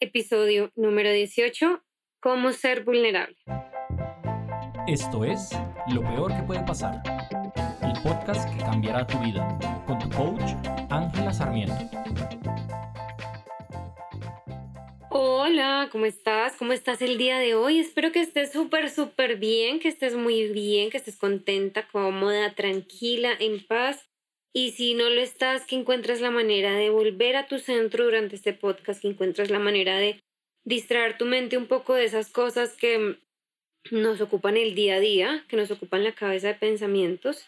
episodio número 18, cómo ser vulnerable. Esto es Lo Peor que puede pasar, el podcast que cambiará tu vida, con tu coach Ángela Sarmiento. Hola, ¿cómo estás? ¿Cómo estás el día de hoy? Espero que estés súper, súper bien, que estés muy bien, que estés contenta, cómoda, tranquila, en paz. Y si no lo estás, que encuentres la manera de volver a tu centro durante este podcast, que encuentres la manera de distraer tu mente un poco de esas cosas que nos ocupan el día a día, que nos ocupan la cabeza de pensamientos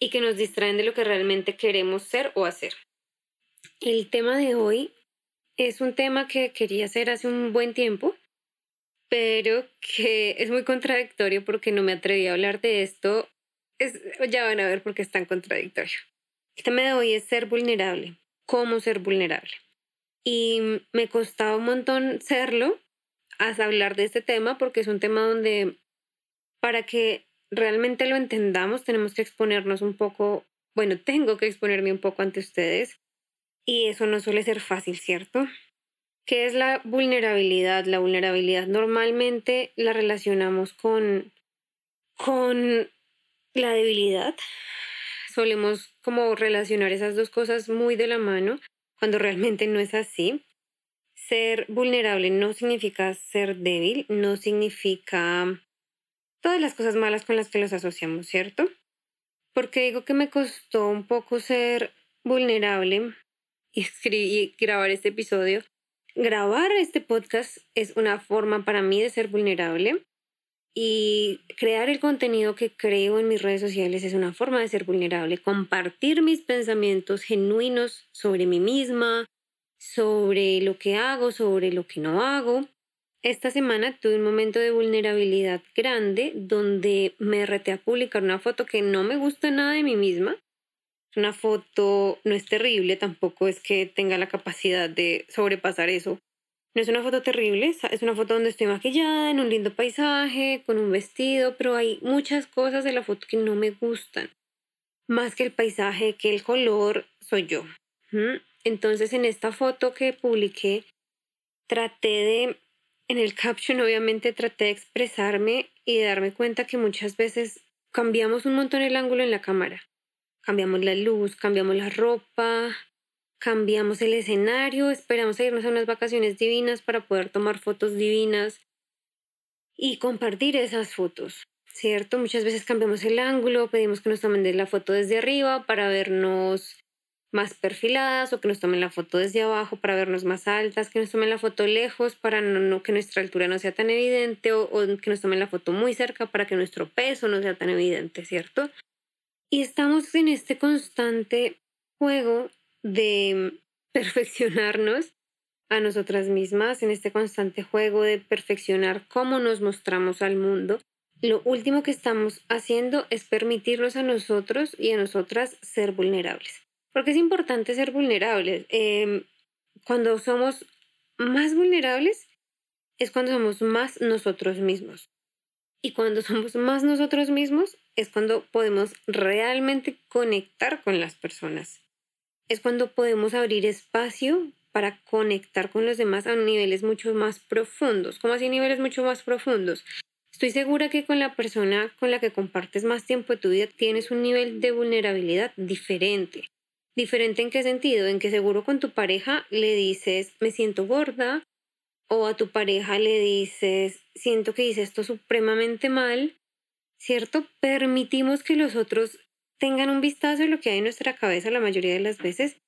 y que nos distraen de lo que realmente queremos ser o hacer. El tema de hoy es un tema que quería hacer hace un buen tiempo, pero que es muy contradictorio porque no me atreví a hablar de esto. Es, ya van a ver por qué es tan contradictorio. El tema de hoy es ser vulnerable, cómo ser vulnerable. Y me costaba un montón serlo, hasta hablar de este tema, porque es un tema donde para que realmente lo entendamos tenemos que exponernos un poco, bueno, tengo que exponerme un poco ante ustedes. Y eso no suele ser fácil, ¿cierto? ¿Qué es la vulnerabilidad? La vulnerabilidad normalmente la relacionamos con, con la debilidad, solemos como relacionar esas dos cosas muy de la mano cuando realmente no es así. Ser vulnerable no significa ser débil, no significa todas las cosas malas con las que los asociamos, ¿cierto? Porque digo que me costó un poco ser vulnerable y, y grabar este episodio. Grabar este podcast es una forma para mí de ser vulnerable y crear el contenido que creo en mis redes sociales es una forma de ser vulnerable, compartir mis pensamientos genuinos sobre mí misma, sobre lo que hago, sobre lo que no hago. Esta semana tuve un momento de vulnerabilidad grande donde me reté a publicar una foto que no me gusta nada de mí misma. Una foto no es terrible, tampoco es que tenga la capacidad de sobrepasar eso, no es una foto terrible, es una foto donde estoy maquillada, en un lindo paisaje, con un vestido, pero hay muchas cosas de la foto que no me gustan. Más que el paisaje, que el color, soy yo. Entonces en esta foto que publiqué, traté de, en el caption obviamente traté de expresarme y de darme cuenta que muchas veces cambiamos un montón el ángulo en la cámara. Cambiamos la luz, cambiamos la ropa, cambiamos el escenario, esperamos irnos a unas vacaciones divinas para poder tomar fotos divinas y compartir esas fotos, ¿cierto? Muchas veces cambiamos el ángulo, pedimos que nos tomen la foto desde arriba para vernos más perfiladas o que nos tomen la foto desde abajo para vernos más altas, que nos tomen la foto lejos para no, que nuestra altura no sea tan evidente o que nos tomen la foto muy cerca para que nuestro peso no sea tan evidente, ¿cierto? Y estamos en este constante juego de perfeccionarnos a nosotras mismas en este constante juego de perfeccionar cómo nos mostramos al mundo, lo último que estamos haciendo es permitirnos a nosotros y a nosotras ser vulnerables. Porque es importante ser vulnerables. Em, cuando somos más vulnerables es cuando somos más nosotros mismos. Y cuando somos más nosotros mismos es cuando podemos realmente conectar con las personas es cuando podemos abrir espacio para conectar con los demás a niveles mucho más profundos. ¿Cómo así niveles mucho más profundos? Estoy segura que con la persona con la que compartes más tiempo de tu vida tienes un nivel de vulnerabilidad diferente. ¿Diferente en qué sentido? En que seguro con tu pareja le dices, me siento gorda, o a tu pareja le dices, siento que hice esto supremamente mal, ¿cierto? Permitimos que los otros tengan un vistazo de lo que hay en nuestra cabeza la mayoría de las veces,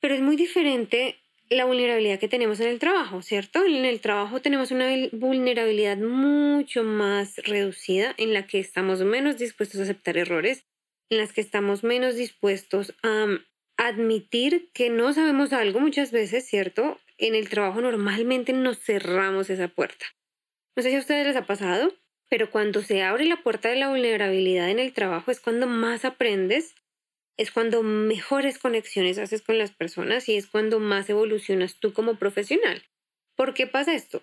pero es muy diferente la vulnerabilidad que tenemos en el trabajo, ¿cierto? En el trabajo tenemos una vulnerabilidad mucho más reducida en la que estamos menos dispuestos a aceptar errores, en las que estamos menos dispuestos a admitir que no sabemos algo muchas veces, ¿cierto? En el trabajo normalmente nos cerramos esa puerta. No sé si a ustedes les ha pasado, pero cuando se abre la puerta de la vulnerabilidad en el trabajo es cuando más aprendes, es cuando mejores conexiones haces con las personas y es cuando más evolucionas tú como profesional. ¿Por qué pasa esto?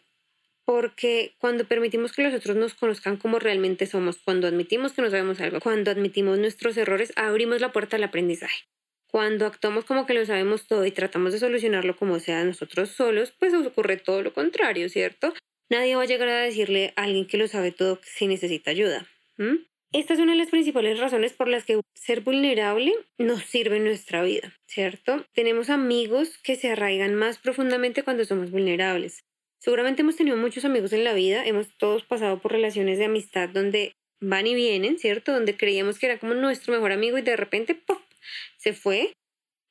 Porque cuando permitimos que los otros nos conozcan como realmente somos, cuando admitimos que no sabemos algo, cuando admitimos nuestros errores, abrimos la puerta al aprendizaje. Cuando actuamos como que lo sabemos todo y tratamos de solucionarlo como sea nosotros solos, pues ocurre todo lo contrario, ¿cierto? Nadie va a llegar a decirle a alguien que lo sabe todo si necesita ayuda. Esta es una de las principales razones por las que ser vulnerable nos sirve en nuestra vida, ¿cierto? Tenemos amigos que se arraigan más profundamente cuando somos vulnerables. Seguramente hemos tenido muchos amigos en la vida, hemos todos pasado por relaciones de amistad donde van y vienen, ¿cierto? Donde creíamos que era como nuestro mejor amigo y de repente ¡pop! se fue.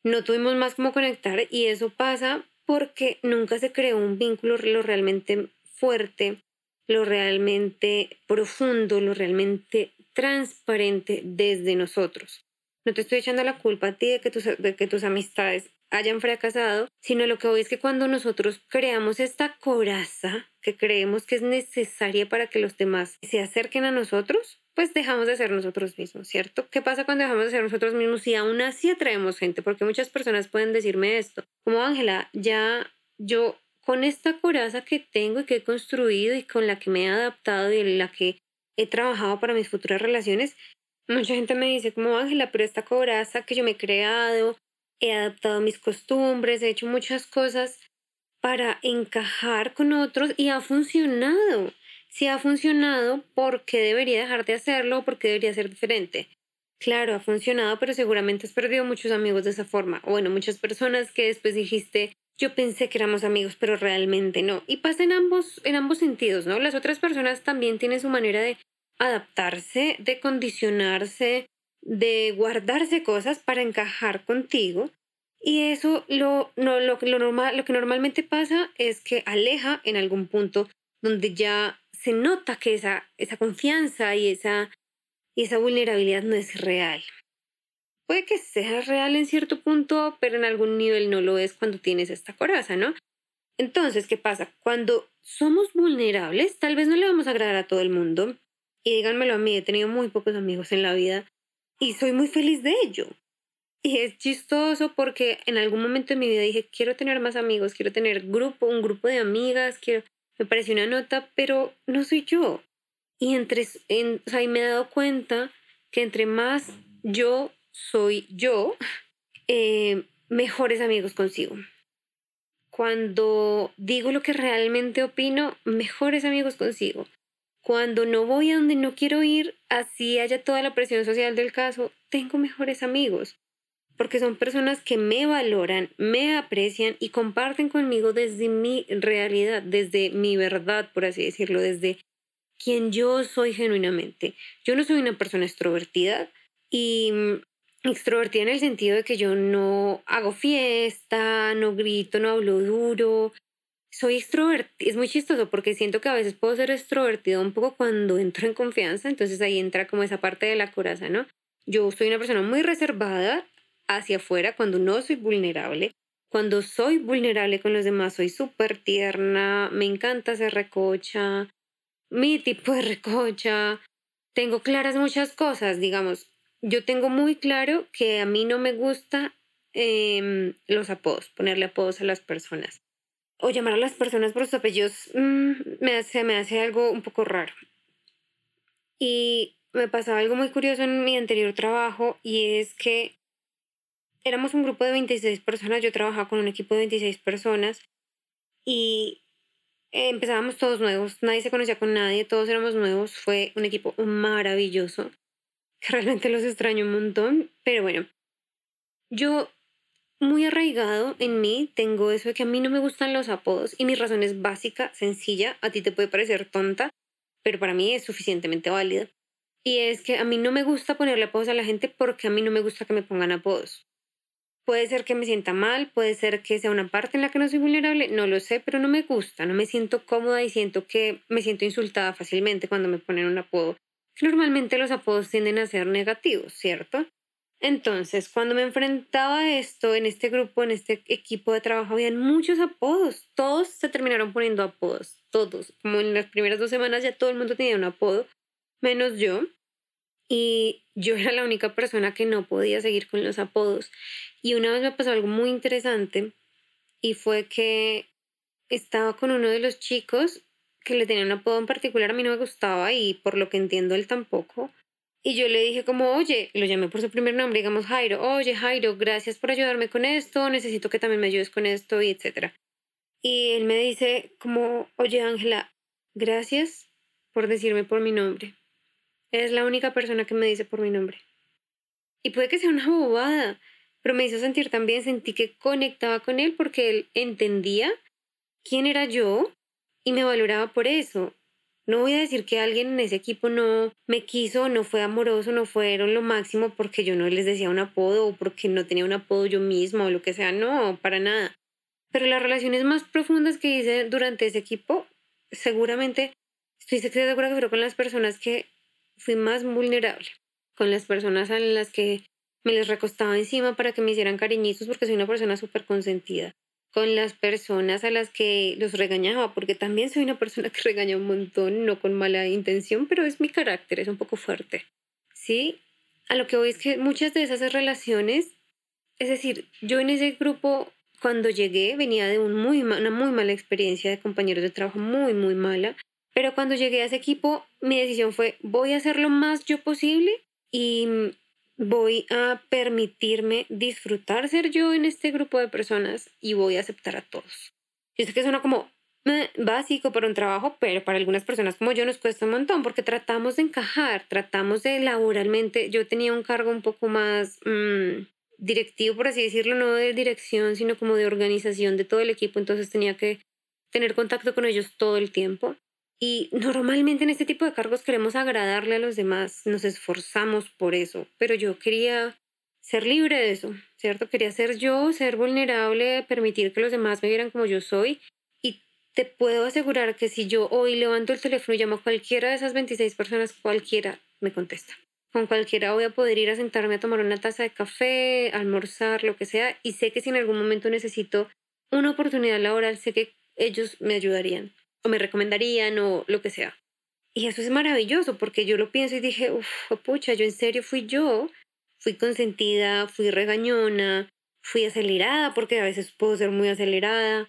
No tuvimos más cómo conectar y eso pasa porque nunca se creó un vínculo lo realmente fuerte, lo realmente profundo, lo realmente transparente desde nosotros. No te estoy echando la culpa a ti de que tus, de que tus amistades hayan fracasado, sino lo que voy es que cuando nosotros creamos esta coraza que creemos que es necesaria para que los demás se acerquen a nosotros, pues dejamos de ser nosotros mismos, ¿cierto? ¿Qué pasa cuando dejamos de ser nosotros mismos y aún así atraemos gente? Porque muchas personas pueden decirme esto, como Ángela, ya yo con esta coraza que tengo y que he construido y con la que me he adaptado y en la que he trabajado para mis futuras relaciones, mucha gente me dice como Ángela, pero esta coraza que yo me he creado, he adaptado mis costumbres, he hecho muchas cosas para encajar con otros y ha funcionado. Si ha funcionado, ¿por qué debería dejar de hacerlo por qué debería ser diferente? Claro, ha funcionado, pero seguramente has perdido muchos amigos de esa forma. O bueno, muchas personas que después dijiste, yo pensé que éramos amigos, pero realmente no. Y pasa en ambos, en ambos sentidos, ¿no? Las otras personas también tienen su manera de adaptarse, de condicionarse, de guardarse cosas para encajar contigo. Y eso lo, no, lo, lo, normal, lo que normalmente pasa es que aleja en algún punto donde ya se nota que esa, esa confianza y esa, y esa vulnerabilidad no es real. Puede que sea real en cierto punto, pero en algún nivel no lo es cuando tienes esta coraza, ¿no? Entonces, ¿qué pasa? Cuando somos vulnerables, tal vez no le vamos a agradar a todo el mundo. Y díganmelo a mí, he tenido muy pocos amigos en la vida y soy muy feliz de ello. Y es chistoso porque en algún momento de mi vida dije, quiero tener más amigos, quiero tener grupo, un grupo de amigas, quiero, me pareció una nota, pero no soy yo. Y entre, en, o sea, y me he dado cuenta que entre más yo soy yo, eh, mejores amigos consigo. Cuando digo lo que realmente opino, mejores amigos consigo. Cuando no voy a donde no quiero ir, así haya toda la presión social del caso, tengo mejores amigos, porque son personas que me valoran, me aprecian y comparten conmigo desde mi realidad, desde mi verdad, por así decirlo, desde quien yo soy genuinamente. Yo no soy una persona extrovertida y extrovertida en el sentido de que yo no hago fiesta, no grito, no hablo duro, soy extrovertida, es muy chistoso porque siento que a veces puedo ser extrovertido un poco cuando entro en confianza, entonces ahí entra como esa parte de la coraza, ¿no? Yo soy una persona muy reservada hacia afuera cuando no soy vulnerable. Cuando soy vulnerable con los demás soy súper tierna, me encanta ser recocha, mi tipo de recocha. Tengo claras muchas cosas, digamos. Yo tengo muy claro que a mí no me gusta em, los apodos, ponerle apodos a las personas o llamar a las personas por sus apellidos mm, me hace, me hace algo un poco raro. Y me pasaba algo muy curioso en mi anterior trabajo y es que éramos un grupo de 26 personas, yo trabajaba con un equipo de 26 personas y empezábamos todos nuevos, nadie se conocía con nadie, todos éramos nuevos, fue un equipo maravilloso, realmente los extraño un montón, pero bueno, yo muy arraigado en mí tengo eso de que a mí no me gustan los apodos y mi razón es básica, sencilla, a ti te puede parecer tonta, pero para mí es suficientemente válida. Y es que a mí no me gusta ponerle apodos a la gente porque a mí no me gusta que me pongan apodos. Puede ser que me sienta mal, puede ser que sea una parte en la que no soy vulnerable, no lo sé, pero no me gusta, no me siento cómoda y siento que me siento insultada fácilmente cuando me ponen un apodo. Normalmente los apodos tienden a ser negativos, ¿cierto? Entonces, cuando me enfrentaba a esto en este grupo, en este equipo de trabajo, habían muchos apodos. Todos se terminaron poniendo apodos. Todos. Como en las primeras dos semanas ya todo el mundo tenía un apodo, menos yo. Y yo era la única persona que no podía seguir con los apodos. Y una vez me pasó algo muy interesante y fue que estaba con uno de los chicos que le tenía un apodo en particular, a mí no me gustaba y por lo que entiendo él tampoco. Y yo le dije como, oye, lo llamé por su primer nombre, digamos Jairo, oye Jairo, gracias por ayudarme con esto, necesito que también me ayudes con esto y etcétera. Y él me dice como, oye Ángela, gracias por decirme por mi nombre. Eres la única persona que me dice por mi nombre. Y puede que sea una bobada, pero me hizo sentir también, sentí que conectaba con él porque él entendía quién era yo y me valoraba por eso. No voy a decir que alguien en ese equipo no me quiso, no fue amoroso, no fueron lo máximo porque yo no les decía un apodo o porque no tenía un apodo yo misma o lo que sea, no, para nada. Pero las relaciones más profundas que hice durante ese equipo, seguramente estoy segura que fueron con las personas que fui más vulnerable, con las personas a las que me les recostaba encima para que me hicieran cariñitos porque soy una persona súper consentida con las personas a las que los regañaba, porque también soy una persona que regaña un montón, no con mala intención, pero es mi carácter, es un poco fuerte. ¿Sí? A lo que voy es que muchas de esas relaciones, es decir, yo en ese grupo, cuando llegué, venía de un muy una muy mala experiencia de compañeros de trabajo, muy, muy mala, pero cuando llegué a ese equipo, mi decisión fue, voy a hacer lo más yo posible y voy a permitirme disfrutar ser yo en este grupo de personas y voy a aceptar a todos. Yo sé que suena como básico para un trabajo, pero para algunas personas como yo nos cuesta un montón porque tratamos de encajar, tratamos de laboralmente. Yo tenía un cargo un poco más mm, directivo, por así decirlo, no de dirección, sino como de organización de todo el equipo, entonces tenía que tener contacto con ellos todo el tiempo. Y normalmente en este tipo de cargos queremos agradarle a los demás, nos esforzamos por eso, pero yo quería ser libre de eso, ¿cierto? Quería ser yo, ser vulnerable, permitir que los demás me vieran como yo soy. Y te puedo asegurar que si yo hoy levanto el teléfono y llamo a cualquiera de esas 26 personas, cualquiera me contesta. Con cualquiera voy a poder ir a sentarme a tomar una taza de café, almorzar, lo que sea, y sé que si en algún momento necesito una oportunidad laboral, sé que ellos me ayudarían o me recomendarían o lo que sea. Y eso es maravilloso porque yo lo pienso y dije, uff, pucha, yo en serio fui yo, fui consentida, fui regañona, fui acelerada porque a veces puedo ser muy acelerada.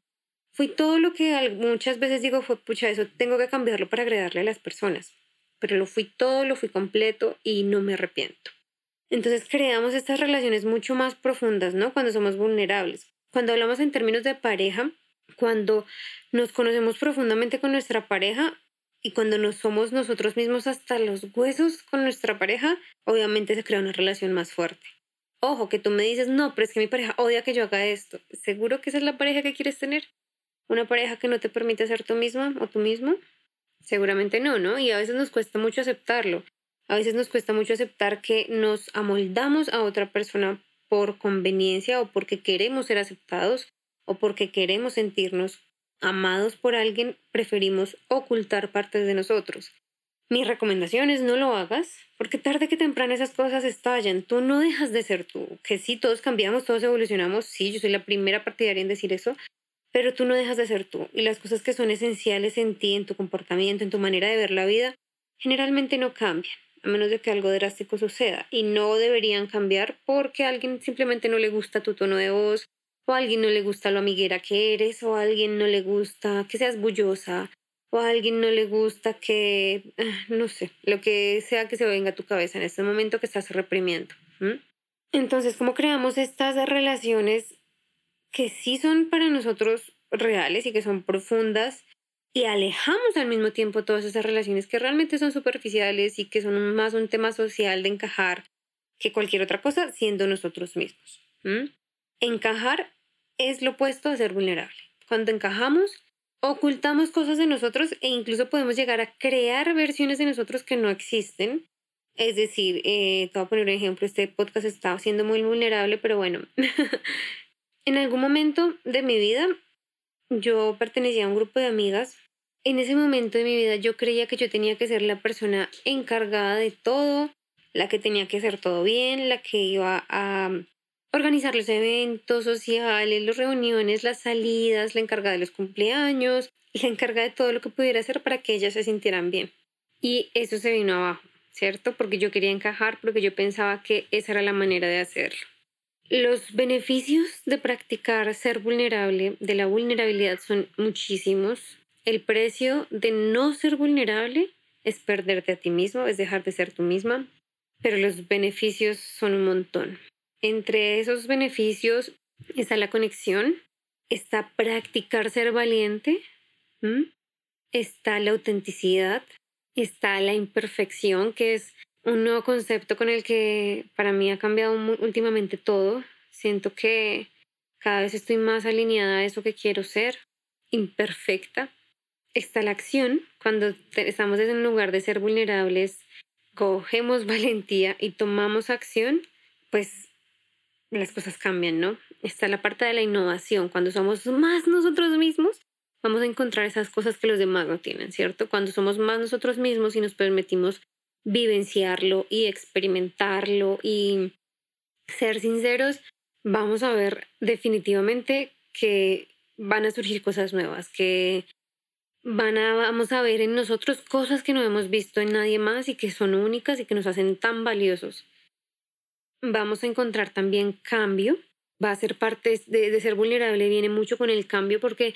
Fui todo lo que muchas veces digo, fue, pucha, eso tengo que cambiarlo para agradarle a las personas. Pero lo fui todo, lo fui completo y no me arrepiento. Entonces creamos estas relaciones mucho más profundas, ¿no? Cuando somos vulnerables. Cuando hablamos en términos de pareja, cuando nos conocemos profundamente con nuestra pareja y cuando nos somos nosotros mismos hasta los huesos con nuestra pareja, obviamente se crea una relación más fuerte. Ojo, que tú me dices, no, pero es que mi pareja odia que yo haga esto. ¿Seguro que esa es la pareja que quieres tener? ¿Una pareja que no te permite ser tú misma o tú mismo? Seguramente no, ¿no? Y a veces nos cuesta mucho aceptarlo. A veces nos cuesta mucho aceptar que nos amoldamos a otra persona por conveniencia o porque queremos ser aceptados o porque queremos sentirnos amados por alguien, preferimos ocultar partes de nosotros. Mi recomendación es no lo hagas, porque tarde que temprano esas cosas estallan. Tú no dejas de ser tú. Que sí, todos cambiamos, todos evolucionamos. Sí, yo soy la primera partidaria en decir eso, pero tú no dejas de ser tú. Y las cosas que son esenciales en ti, en tu comportamiento, en tu manera de ver la vida, generalmente no cambian, a menos de que algo drástico suceda. Y no deberían cambiar porque a alguien simplemente no le gusta tu tono de voz, o a alguien no le gusta lo amiguera que eres, o a alguien no le gusta que seas bullosa, o a alguien no le gusta que, ah, no sé, lo que sea que se venga a tu cabeza en este momento que estás reprimiendo. Entonces, ¿cómo creamos estas relaciones que sí son para nosotros reales y que son profundas y alejamos al mismo tiempo todas esas relaciones que realmente son superficiales y que son más un tema social de encajar que cualquier otra cosa siendo nosotros mismos? Encajar es lo opuesto a ser vulnerable. Cuando encajamos, ocultamos cosas de nosotros e incluso podemos llegar a crear versiones de nosotros que no existen. Es decir, eh, te voy a poner un ejemplo, este podcast está siendo muy vulnerable, pero bueno, en algún momento de mi vida yo pertenecía a un grupo de amigas. En ese momento de mi vida yo creía que yo tenía que ser la persona encargada de todo, la que tenía que hacer todo bien, la que iba a organizar los eventos sociales, las reuniones, las salidas, la encargada de los cumpleaños, la encargada de todo lo que pudiera hacer para que ellas se sintieran bien. Y eso se vino abajo, ¿cierto? Porque yo quería encajar, porque yo pensaba que esa era la manera de hacerlo. Los beneficios de practicar ser vulnerable, de la vulnerabilidad, son muchísimos. El precio de no ser vulnerable es perderte a ti mismo, es dejar de ser tú misma. pero los beneficios son un montón. Entre esos beneficios está la conexión, está practicar ser valiente, está la autenticidad, está la imperfección, que es un nuevo concepto con el que para mí ha cambiado últimamente todo. Siento que cada vez estoy más alineada a eso que quiero ser, imperfecta. Está la acción, cuando estamos en lugar de ser vulnerables, cogemos valentía y tomamos acción, pues las cosas cambian, ¿no? Está la parte de la innovación, cuando somos más nosotros mismos, vamos a encontrar esas cosas que los demás no tienen, ¿cierto? Cuando somos más nosotros mismos y nos permitimos vivenciarlo y experimentarlo y ser sinceros, vamos a ver definitivamente que van a surgir cosas nuevas, que van a, vamos a ver en nosotros cosas que no hemos visto en nadie más y que son únicas y que nos hacen tan valiosos. Vamos a encontrar también cambio, va a ser parte de, ser vulnerable, viene mucho con el cambio porque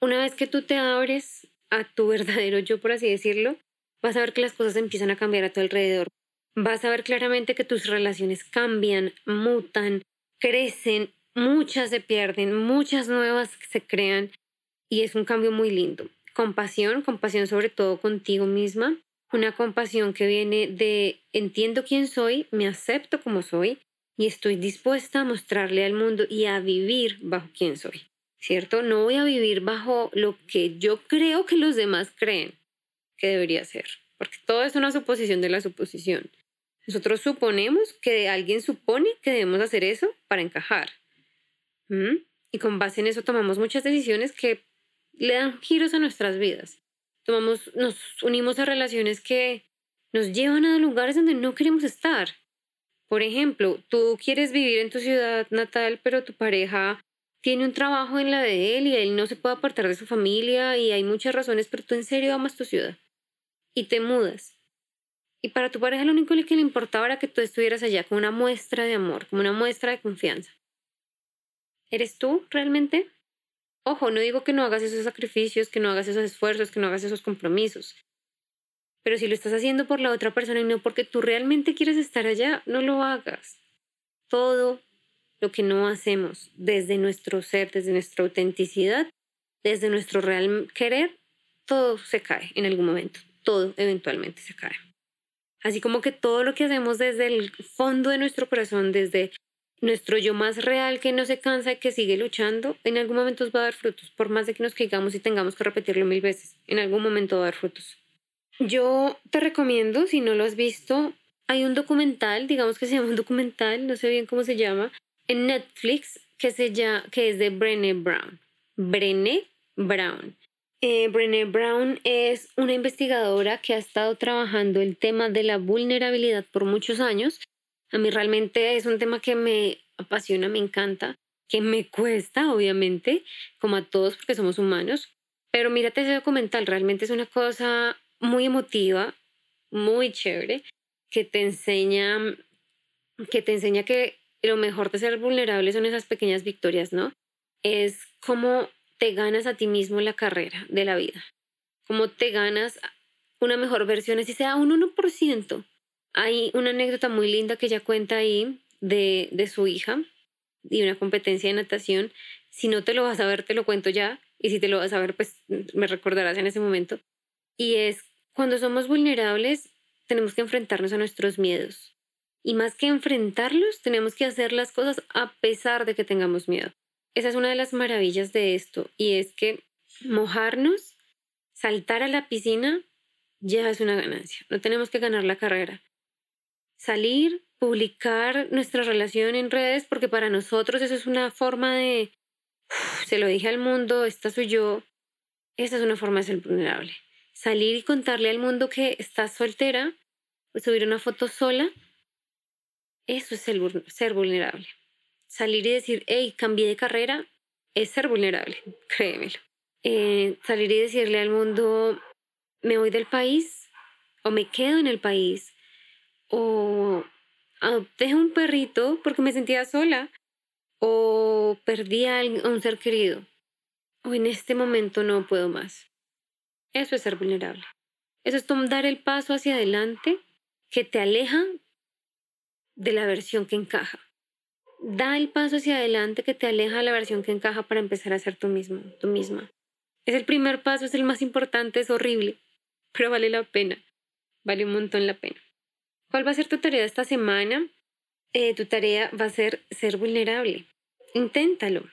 una vez que tú te abres a tu verdadero yo, por así decirlo, vas a ver que las cosas empiezan a cambiar a tu alrededor. Vas a ver claramente que tus relaciones cambian, mutan, crecen, muchas se pierden, muchas nuevas se crean y es un cambio muy lindo. Compasión, compasión sobre todo contigo misma, una compasión que viene de entiendo quién soy, me acepto como soy y estoy dispuesta a mostrarle al mundo y a vivir bajo quién soy. ¿Cierto? No voy a vivir bajo lo que yo creo que los demás creen que debería ser, porque todo es una suposición de la suposición. Nosotros suponemos que alguien supone que debemos hacer eso para encajar. Y con base en eso tomamos muchas decisiones que le dan giros a nuestras vidas. Tomamos, nos unimos a relaciones que nos llevan a lugares donde no queremos estar. Por ejemplo, tú quieres vivir en tu ciudad natal, pero tu pareja tiene un trabajo en la de él y él no se puede apartar de su familia y hay muchas razones, pero tú en serio amas tu ciudad y te mudas. Y para tu pareja lo único que le importaba era que tú estuvieras allá con una muestra de amor, como una muestra de confianza. ¿Eres tú realmente? Ojo, no digo que no hagas esos sacrificios, que no hagas esos esfuerzos, que no hagas esos compromisos. Pero si lo estás haciendo por la otra persona y no porque tú realmente quieres estar allá, no lo hagas. Todo lo que no hacemos desde nuestro ser, desde nuestra autenticidad, desde nuestro real querer, todo se cae en algún momento todo eventualmente se cae. Así como que todo lo que hacemos desde el fondo de nuestro corazón, desde nuestro yo más real que no se cansa y que sigue luchando, en algún momento va a dar frutos, por más de que nos caigamos y tengamos que repetirlo mil veces, en algún momento va a dar frutos. Yo te recomiendo, si no lo has visto, hay un documental, digamos que se llama un documental, no sé bien cómo se llama, en Netflix que, se llama, que es de Brené Brown. Brené Brown. Eh, Brené Brown es una investigadora que ha estado trabajando el tema de la vulnerabilidad por muchos años. A mí realmente es un tema que me apasiona, me encanta, que me cuesta, obviamente, como a todos porque somos humanos. Pero mírate ese documental, realmente es una cosa muy emotiva, muy chévere, que te enseña que te enseña que lo mejor de ser vulnerable son esas pequeñas victorias, ¿no? Es como te ganas a ti mismo la carrera de la vida, cómo te ganas una mejor versión, así sea un 1%. Hay una anécdota muy linda que ella cuenta ahí de, de su hija y una competencia de natación. Si no te lo vas a ver, te lo cuento ya. Y si te lo vas a ver, pues me recordarás en ese momento. Y es cuando somos vulnerables, tenemos que enfrentarnos a nuestros miedos. Y más que enfrentarlos, tenemos que hacer las cosas a pesar de que tengamos miedo. Esa es una de las maravillas de esto y es que mojarnos, saltar a la piscina, ya es una ganancia. No tenemos que ganar la carrera. Salir, publicar nuestra relación en redes, porque para nosotros eso es una forma de, se lo dije al mundo, esta soy yo, esa es una forma de ser vulnerable. Salir y contarle al mundo que estás soltera, subir una foto sola, eso es el ser vulnerable salir y decir, hey, cambié de carrera, es ser vulnerable, créemelo. Eh, salir y decirle al mundo, me voy del país, o me quedo en el país, o adopté un perrito porque me sentía sola, o perdí a un ser querido, o en este momento no puedo más. Eso es ser vulnerable. Eso es dar el paso hacia adelante que te aleja de la versión que encaja. Da el paso hacia adelante que te aleja de la versión que encaja para empezar a ser tú mismo, tú misma. Es el primer paso, es el más importante, es horrible, pero vale la pena. Vale un montón la pena. ¿Cuál va a ser tu tarea esta semana? Eh, tu tarea va a ser ser vulnerable. Inténtalo.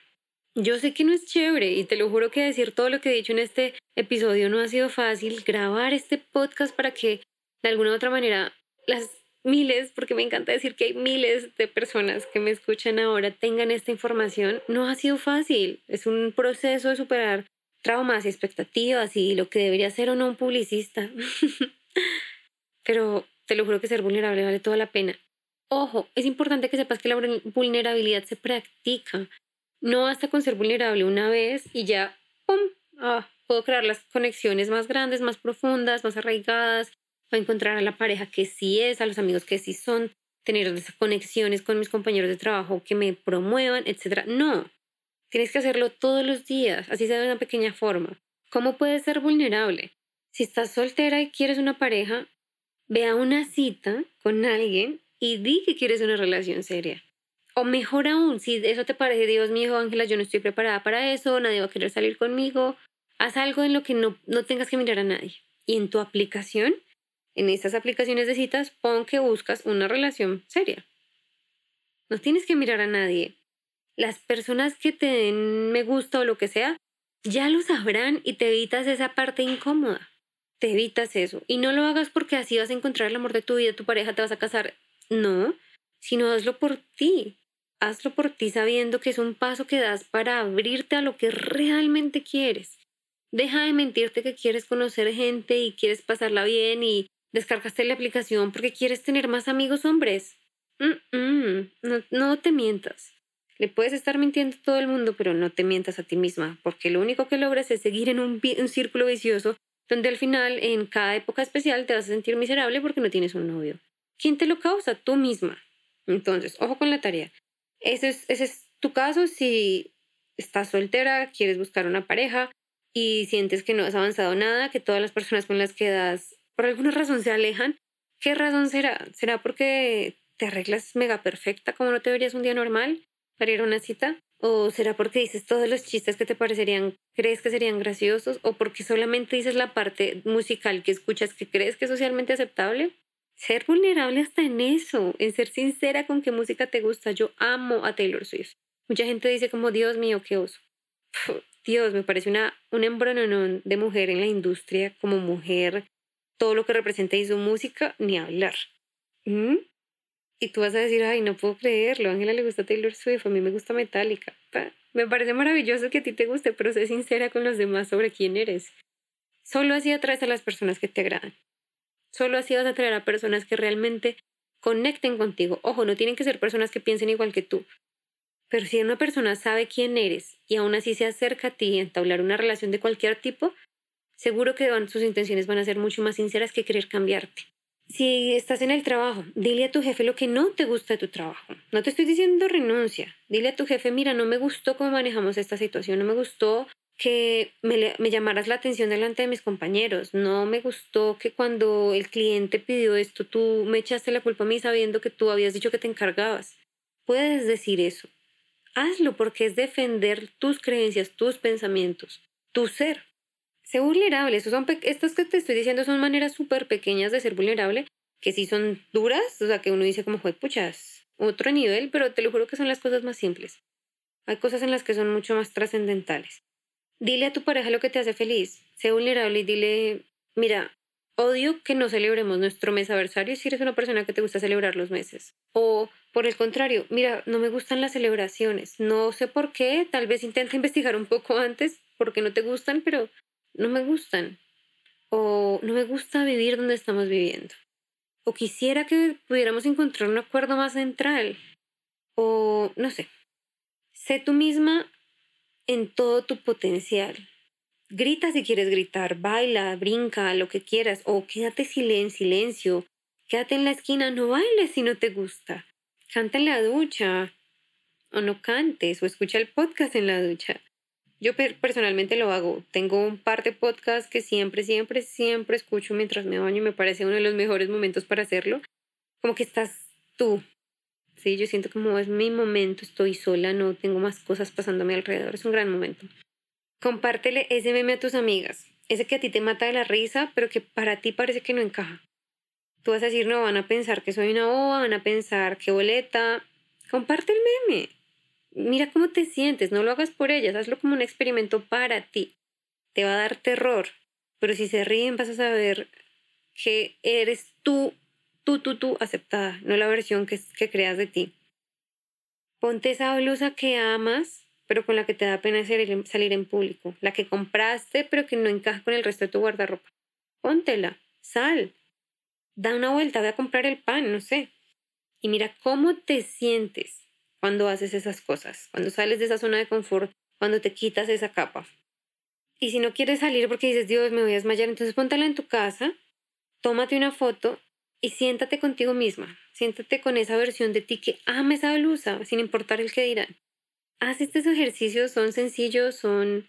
Yo sé que no es chévere y te lo juro que decir todo lo que he dicho en este episodio no ha sido fácil. Grabar este podcast para que de alguna u otra manera las miles, porque me encanta decir que hay miles de personas que me escuchan ahora tengan esta información, no ha sido fácil. Es un proceso de superar traumas y expectativas y lo que debería ser o no un publicista. Pero te lo juro que ser vulnerable vale toda la pena. Ojo, es importante que sepas que la vulnerabilidad se practica. No basta con ser vulnerable una vez y ya, ¡pum! Ah, puedo crear las conexiones más grandes, más profundas, más arraigadas, a encontrar a la pareja que sí es, a los amigos que sí son, tener esas conexiones con mis compañeros de trabajo que me promuevan, etc. No, tienes que hacerlo todos los días, así sea de una pequeña forma. ¿Cómo puedes ser vulnerable? Si estás soltera y quieres una pareja, ve a una cita con alguien y di que quieres una relación seria. O mejor aún, si eso te parece, Dios mío, Ángela, yo no estoy preparada para eso, nadie va a querer salir conmigo, haz algo en lo que no, no tengas que mirar a nadie. Y en tu aplicación, en estas aplicaciones de citas, pon que buscas una relación seria. No tienes que mirar a nadie. Las personas que te den me gusta o lo que sea, ya lo sabrán y te evitas esa parte incómoda. Te evitas eso. Y no lo hagas porque así vas a encontrar el amor de tu vida, tu pareja, te vas a casar. No, sino hazlo por ti. Hazlo por ti sabiendo que es un paso que das para abrirte a lo que realmente quieres. Deja de mentirte que quieres conocer gente y quieres pasarla bien y descargaste la aplicación porque quieres tener más amigos hombres. no, no te mientas. Le puedes estar mintiendo a todo el mundo, pero no te mientas a ti misma, porque lo único que logras es seguir en un, un círculo vicioso donde al final, en cada época especial, te vas a sentir miserable porque no tienes un novio. ¿Quién te lo causa? Tú misma. Entonces, ojo con la tarea. Ese es, ese es tu caso si estás soltera, quieres buscar una pareja y sientes que no has avanzado nada, que todas las personas con las que das por alguna razón se alejan. ¿Qué razón será? ¿Será porque te arreglas mega perfecta como no te verías un día normal para ir a una cita? ¿O será porque dices todos los chistes que te parecerían, crees que serían graciosos? ¿O porque solamente dices la parte musical que escuchas que crees que es socialmente aceptable? Ser vulnerable hasta en eso, en ser sincera con qué música te gusta. Yo amo a Taylor Swift. Mucha gente dice como, Dios mío, qué oso. Dios, me parece una, un embrononón de mujer en la industria como mujer todo lo que representa y su música, ni hablar. ¿Mm? Y tú vas a decir, ay, no puedo creerlo, Ángela le gusta Taylor Swift, a mí me gusta Metallica. Me parece maravilloso que a ti te guste, pero sé sincera con los demás sobre quién eres. Solo así atraes a las personas que te agradan. Solo así vas a atraer a personas que realmente conecten contigo. Ojo, no tienen que ser personas que piensen igual que tú. Pero si una persona sabe quién eres y aún así se acerca a ti y entablar una relación de cualquier tipo, seguro que sus intenciones van a ser mucho más sinceras que querer cambiarte. Si estás en el trabajo, dile a tu jefe lo que no te gusta de tu trabajo. No te estoy diciendo renuncia. Dile a tu jefe, mira, no me gustó cómo manejamos esta situación, no me gustó que me, me, llamaras la atención delante de mis compañeros. No me gustó que cuando el cliente pidió esto, tú me echaste la culpa a mí sabiendo que tú habías dicho que te encargabas. Puedes decir eso. Hazlo porque es defender tus creencias, tus pensamientos, tu ser. Sé vulnerable. Estos, son estos que te estoy diciendo son maneras súper pequeñas de ser vulnerable, que sí son duras, o sea, que uno dice como, fue puchas, otro nivel, pero te lo juro que son las cosas más simples. Hay cosas en las que son mucho más trascendentales. Dile a tu pareja lo que te hace feliz. Sé vulnerable y dile, mira, odio que no celebremos nuestro mes aniversario si eres una persona que te gusta celebrar los meses. O por el contrario, mira, no me gustan las celebraciones. No sé por qué, tal vez intenta investigar un poco antes porque no te gustan, pero no me gustan o no me gusta vivir donde estamos viviendo. O quisiera que pudiéramos encontrar un acuerdo más central. O no sé. Sé tú misma en todo tu potencial. Grita si quieres gritar, baila, brinca, lo que quieras, o quédate en silencio, quédate en la esquina, no bailes si no te gusta. Canta en la ducha, o no cantes, o escucha el podcast en la ducha. Yo personalmente lo hago. Tengo un par de podcasts que siempre, siempre, siempre escucho mientras me baño y me parece uno de los mejores momentos para hacerlo. Como que estás tú Sí, yo siento como es mi momento, estoy sola, no tengo más cosas pasándome alrededor, es un gran momento. Compártele ese meme a tus amigas, ese que a ti te mata de la risa, pero que para ti parece que no encaja. Tú vas a decir, no, van a pensar que soy una boba, van a pensar que boleta. Comparte el meme. Mira cómo te sientes, no lo hagas por ellas, hazlo como un experimento para ti. Te va a dar terror, pero si se ríen vas a saber que eres tú, tú, tú, tú aceptada, no la versión que, que creas de ti. Ponte esa blusa que amas, pero con la que te da pena salir en público. La que compraste, pero que no encaja con el resto de tu guardarropa. Póntela, sal, da una vuelta, ve a comprar el pan, no sé. Y mira cómo te sientes cuando haces esas cosas, cuando sales de esa zona de confort, cuando te quitas esa capa. Y si no quieres salir porque dices, Dios, me voy a desmayar, entonces póntala en tu casa, tómate una foto y siéntate contigo misma. Siéntate con esa versión de ti que ama esa blusa, sin importar el que dirán. Haz estos ejercicios, son sencillos, son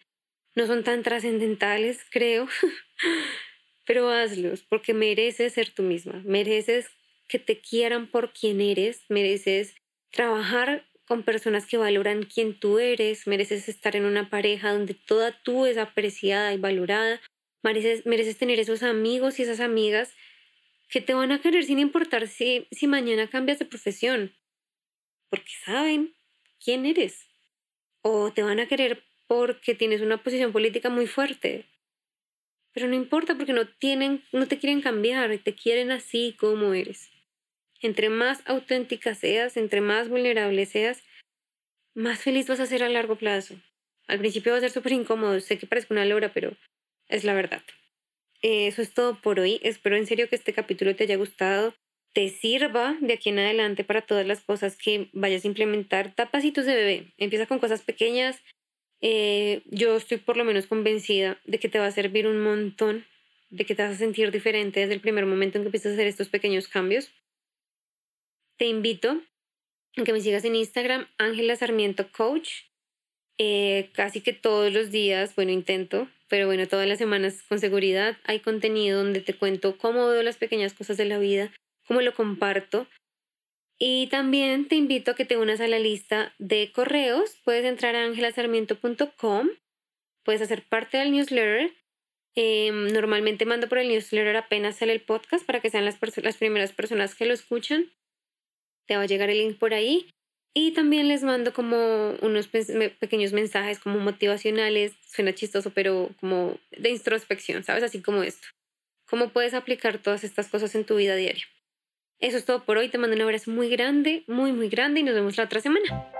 no son tan trascendentales, creo, pero hazlos porque mereces ser tú misma, mereces que te quieran por quien eres, mereces trabajar con personas que valoran quién tú eres, mereces estar en una pareja donde toda tú es apreciada y valorada, mereces, mereces tener esos amigos y esas amigas que te van a querer sin importar si, si mañana cambias de profesión, porque saben quién eres, o te van a querer porque tienes una posición política muy fuerte. Pero no importa porque no tienen, no te quieren cambiar, te quieren así como eres. Entre más auténtica seas, entre más vulnerable seas, más feliz vas a ser a largo plazo. Al principio va a ser súper incómodo, sé que parezco una lora, pero es la verdad. Eso es todo por hoy. Espero en serio que este capítulo te haya gustado, te sirva de aquí en adelante para todas las cosas que vayas a implementar. Da pasitos de bebé. Empieza con cosas pequeñas. Eh, yo estoy por lo menos convencida de que te va a servir un montón, de que te vas a sentir diferente desde el primer momento en que empiezas a hacer estos pequeños cambios. Te invito a que me sigas en Instagram, Ángela Sarmiento Coach. Eh, casi que todos los días, bueno, intento, pero bueno, todas las semanas con seguridad hay contenido donde te cuento cómo veo las pequeñas cosas de la vida, cómo lo comparto. Y también te invito a que te unas a la lista de correos. Puedes entrar a angelasarmiento.com, puedes hacer parte del newsletter. Em, normalmente mando por el newsletter apenas sale el podcast para que sean las, las primeras personas que lo escuchan te va a llegar el link por ahí. Y también les mando como unos pequeños mensajes como motivacionales, suena chistoso, pero como de introspección, ¿sabes? Así como esto. ¿Cómo puedes aplicar todas estas cosas en tu vida diaria? Eso es todo por hoy. Te mando un abrazo muy grande, muy, muy grande y nos vemos la otra semana.